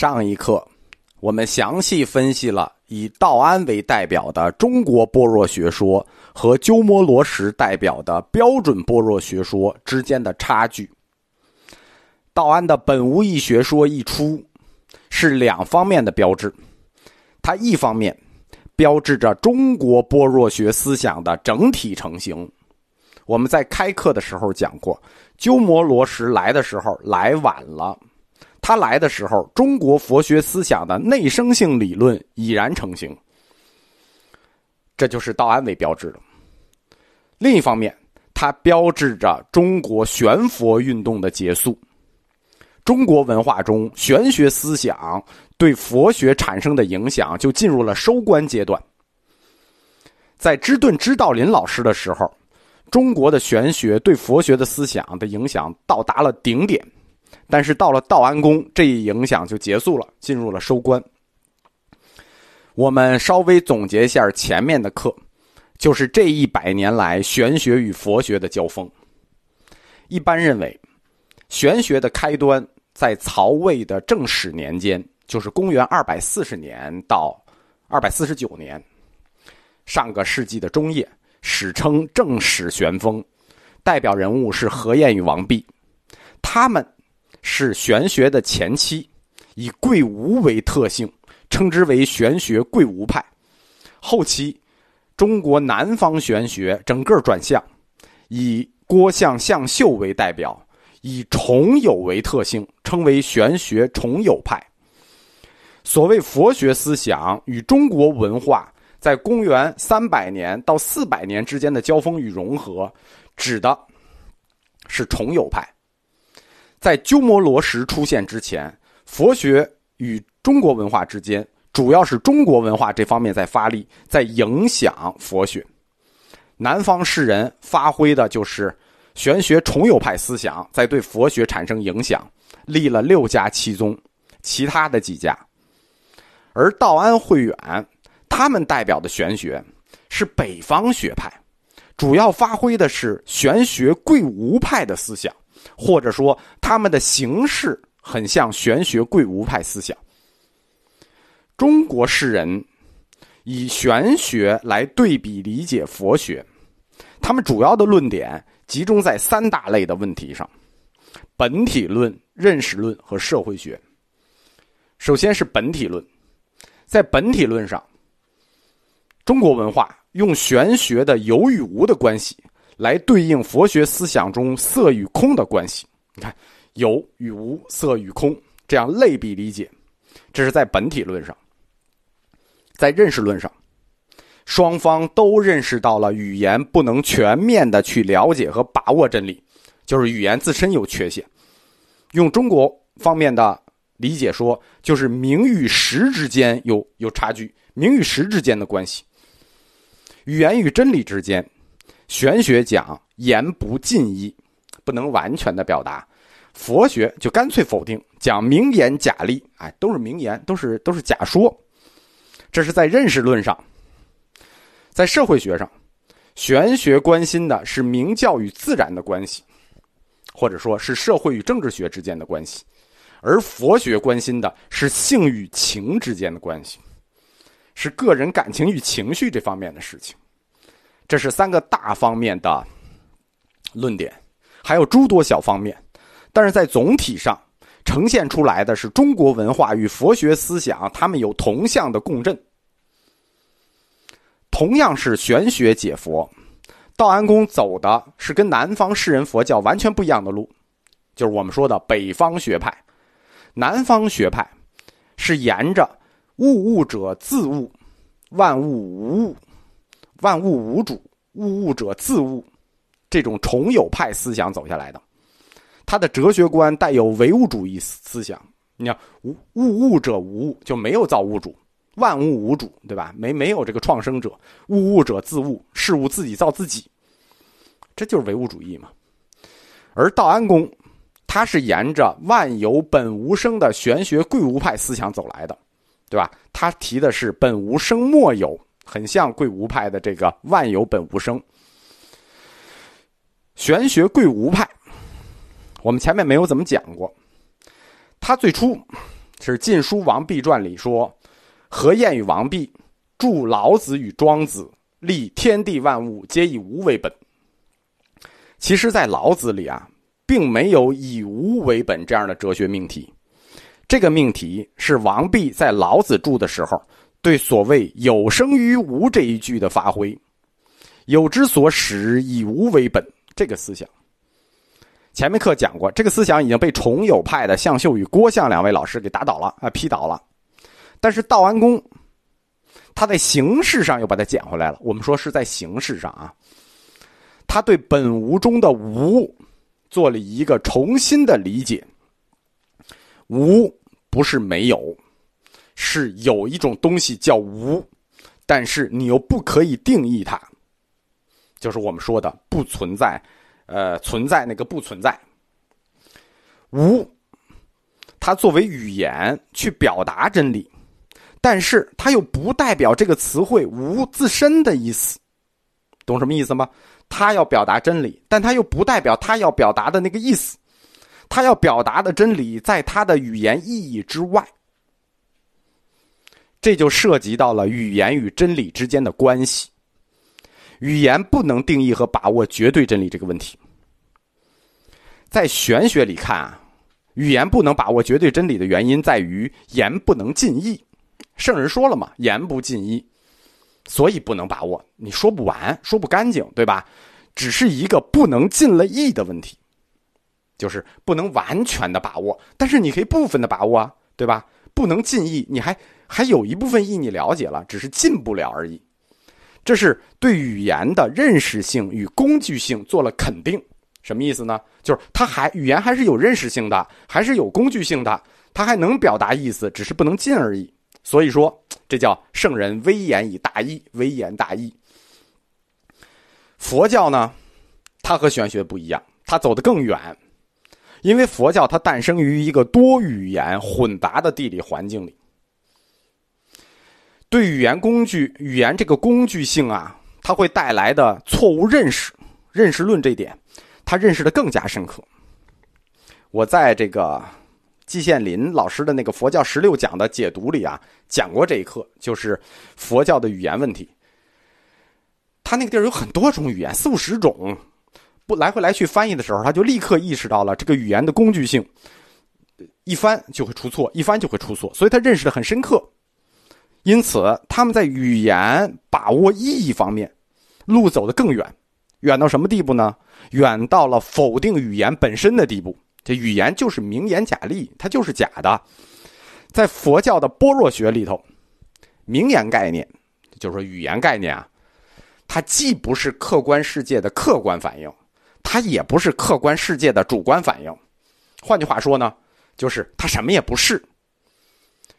上一课，我们详细分析了以道安为代表的中国般若学说和鸠摩罗什代表的标准般若学说之间的差距。道安的本无义学说一出，是两方面的标志。它一方面标志着中国般若学思想的整体成型。我们在开课的时候讲过，鸠摩罗什来的时候来晚了。他来的时候，中国佛学思想的内生性理论已然成型，这就是道安为标志的。另一方面，它标志着中国玄佛运动的结束。中国文化中玄学思想对佛学产生的影响就进入了收官阶段。在知顿知道林老师的时候，中国的玄学对佛学的思想的影响到达了顶点。但是到了道安公，这一影响就结束了，进入了收官。我们稍微总结一下前面的课，就是这一百年来玄学与佛学的交锋。一般认为，玄学的开端在曹魏的正始年间，就是公元二百四十年到二百四十九年，上个世纪的中叶，史称正始玄风，代表人物是何晏与王弼，他们。是玄学的前期，以贵无为特性，称之为玄学贵无派。后期，中国南方玄学整个转向，以郭象、向秀为代表，以重有为特性，称为玄学重有派。所谓佛学思想与中国文化在公元三百年到四百年之间的交锋与融合，指的是重有派。在鸠摩罗什出现之前，佛学与中国文化之间，主要是中国文化这方面在发力，在影响佛学。南方士人发挥的就是玄学重有派思想，在对佛学产生影响，立了六家七宗，其他的几家。而道安慧远他们代表的玄学是北方学派，主要发挥的是玄学贵无派的思想。或者说，他们的形式很像玄学贵无派思想。中国士人以玄学来对比理解佛学，他们主要的论点集中在三大类的问题上：本体论、认识论和社会学。首先是本体论，在本体论上，中国文化用玄学的有与无的关系。来对应佛学思想中色与空的关系，你看有与无、色与空这样类比理解，这是在本体论上。在认识论上，双方都认识到了语言不能全面的去了解和把握真理，就是语言自身有缺陷。用中国方面的理解说，就是名与实之间有有差距，名与实之间的关系，语言与真理之间。玄学讲言不尽意，不能完全的表达；佛学就干脆否定，讲名言假立，哎，都是名言，都是都是假说。这是在认识论上，在社会学上，玄学关心的是明教与自然的关系，或者说是社会与政治学之间的关系，而佛学关心的是性与情之间的关系，是个人感情与情绪这方面的事情。这是三个大方面的论点，还有诸多小方面，但是在总体上呈现出来的是中国文化与佛学思想，他们有同向的共振。同样是玄学解佛，道安公走的是跟南方士人佛教完全不一样的路，就是我们说的北方学派。南方学派是沿着“物物者自物，万物无物”。万物无主，物物者自物，这种重有派思想走下来的，他的哲学观带有唯物主义思想。你看，无物物者无物，就没有造物主，万物无主，对吧？没没有这个创生者，物物者自物，事物自己造自己，这就是唯物主义嘛。而道安公，他是沿着万有本无生的玄学贵无派思想走来的，对吧？他提的是本无生莫有。很像贵无派的这个万有本无生，玄学贵无派，我们前面没有怎么讲过。他最初是《晋书·王弼传》里说：“何晏与王弼著老子与庄子，立天地万物皆以无为本。”其实，在老子里啊，并没有以无为本这样的哲学命题。这个命题是王弼在老子著的时候对所谓“有生于无”这一句的发挥，“有之所始，以无为本”这个思想。前面课讲过，这个思想已经被重有派的向秀与郭象两位老师给打倒了啊，批倒了。但是道安公，他在形式上又把它捡回来了。我们说是在形式上啊，他对本无中的无做了一个重新的理解。无不是没有，是有一种东西叫无，但是你又不可以定义它，就是我们说的不存在。呃，存在那个不存在，无，它作为语言去表达真理，但是它又不代表这个词汇无自身的意思，懂什么意思吗？它要表达真理，但它又不代表它要表达的那个意思，它要表达的真理在它的语言意义之外，这就涉及到了语言与真理之间的关系。语言不能定义和把握绝对真理这个问题，在玄学里看啊，语言不能把握绝对真理的原因在于言不能尽意。圣人说了嘛，言不尽意，所以不能把握。你说不完，说不干净，对吧？只是一个不能尽了意的问题，就是不能完全的把握，但是你可以部分的把握啊，对吧？不能尽意，你还还有一部分意你了解了，只是进不了而已。这是对语言的认识性与工具性做了肯定，什么意思呢？就是它还语言还是有认识性的，还是有工具性的，它还能表达意思，只是不能进而已。所以说，这叫圣人微言以大义，微言大义。佛教呢，它和玄学不一样，它走得更远，因为佛教它诞生于一个多语言混杂的地理环境里。对语言工具、语言这个工具性啊，它会带来的错误认识、认识论这一点，他认识的更加深刻。我在这个季羡林老师的那个佛教十六讲的解读里啊，讲过这一课，就是佛教的语言问题。他那个地儿有很多种语言，四五十种，不来回来去翻译的时候，他就立刻意识到了这个语言的工具性，一翻就会出错，一翻就会出错，所以他认识的很深刻。因此，他们在语言把握意义方面，路走得更远，远到什么地步呢？远到了否定语言本身的地步。这语言就是名言假例，它就是假的。在佛教的般若学里头，名言概念，就是说语言概念啊，它既不是客观世界的客观反应，它也不是客观世界的主观反应。换句话说呢，就是它什么也不是。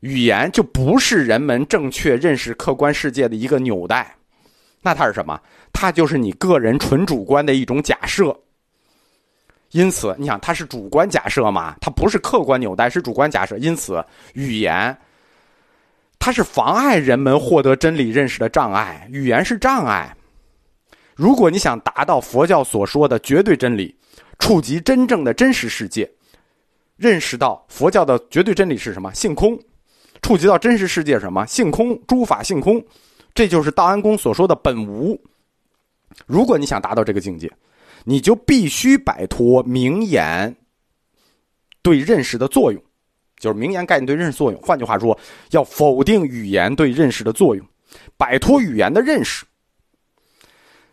语言就不是人们正确认识客观世界的一个纽带，那它是什么？它就是你个人纯主观的一种假设。因此，你想它是主观假设嘛？它不是客观纽带，是主观假设。因此，语言它是妨碍人们获得真理认识的障碍。语言是障碍。如果你想达到佛教所说的绝对真理，触及真正的真实世界，认识到佛教的绝对真理是什么？性空。触及到真实世界什么性空，诸法性空，这就是道安公所说的本无。如果你想达到这个境界，你就必须摆脱名言对认识的作用，就是名言概念对认识作用。换句话说，要否定语言对认识的作用，摆脱语言的认识。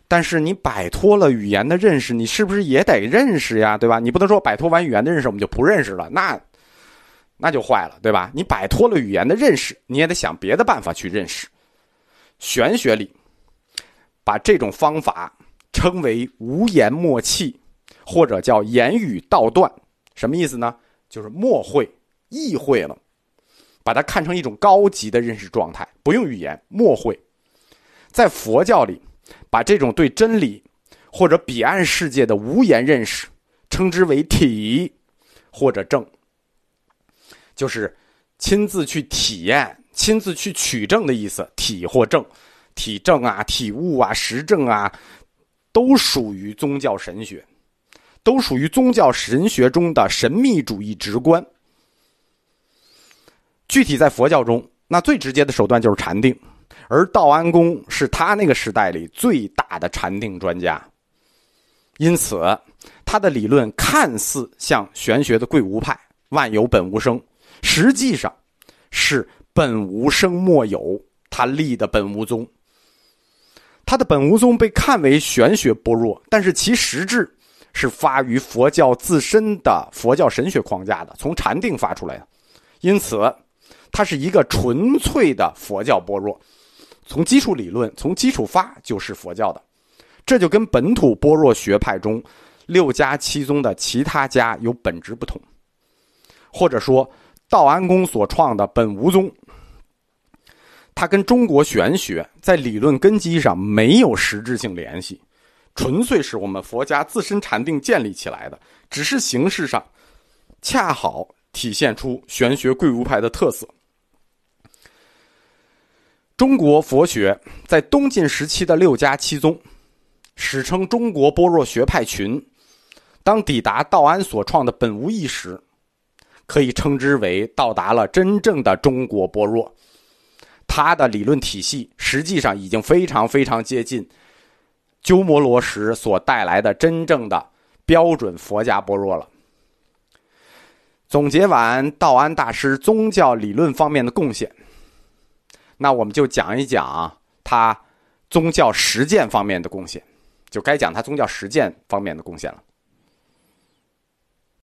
但是你摆脱了语言的认识，你是不是也得认识呀？对吧？你不能说摆脱完语言的认识，我们就不认识了。那。那就坏了，对吧？你摆脱了语言的认识，你也得想别的办法去认识。玄学里把这种方法称为无言默契，或者叫言语道断。什么意思呢？就是默会、意会了，把它看成一种高级的认识状态，不用语言，默会。在佛教里，把这种对真理或者彼岸世界的无言认识，称之为体或者正。就是亲自去体验、亲自去取证的意思，体或证、体证啊、体悟啊、实证啊，都属于宗教神学，都属于宗教神学中的神秘主义直观。具体在佛教中，那最直接的手段就是禅定，而道安公是他那个时代里最大的禅定专家。因此，他的理论看似像玄学的贵无派“万有本无生”，实际上是本无生莫有。他立的本无宗，他的本无宗被看为玄学般若，但是其实质是发于佛教自身的佛教神学框架的，从禅定发出来的。因此，它是一个纯粹的佛教般若，从基础理论、从基础发就是佛教的。这就跟本土般若学派中六家七宗的其他家有本质不同，或者说道安公所创的本无宗，它跟中国玄学在理论根基上没有实质性联系，纯粹是我们佛家自身禅定建立起来的，只是形式上恰好体现出玄学贵无派的特色。中国佛学在东晋时期的六家七宗。史称中国般若学派群，当抵达道安所创的本无义时，可以称之为到达了真正的中国般若。他的理论体系实际上已经非常非常接近鸠摩罗什所带来的真正的标准佛家般若了。总结完道安大师宗教理论方面的贡献，那我们就讲一讲他宗教实践方面的贡献。就该讲他宗教实践方面的贡献了。